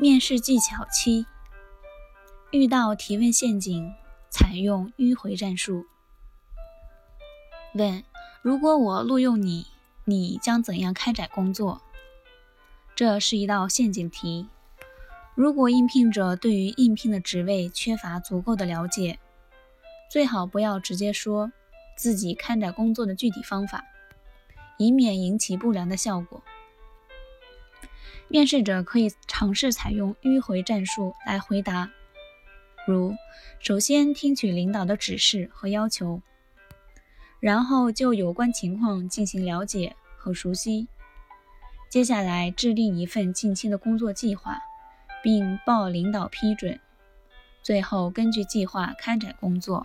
面试技巧七：遇到提问陷阱，采用迂回战术。问：如果我录用你，你将怎样开展工作？这是一道陷阱题。如果应聘者对于应聘的职位缺乏足够的了解，最好不要直接说自己开展工作的具体方法，以免引起不良的效果。面试者可以尝试采用迂回战术来回答，如首先听取领导的指示和要求，然后就有关情况进行了解和熟悉，接下来制定一份近期的工作计划，并报领导批准，最后根据计划开展工作。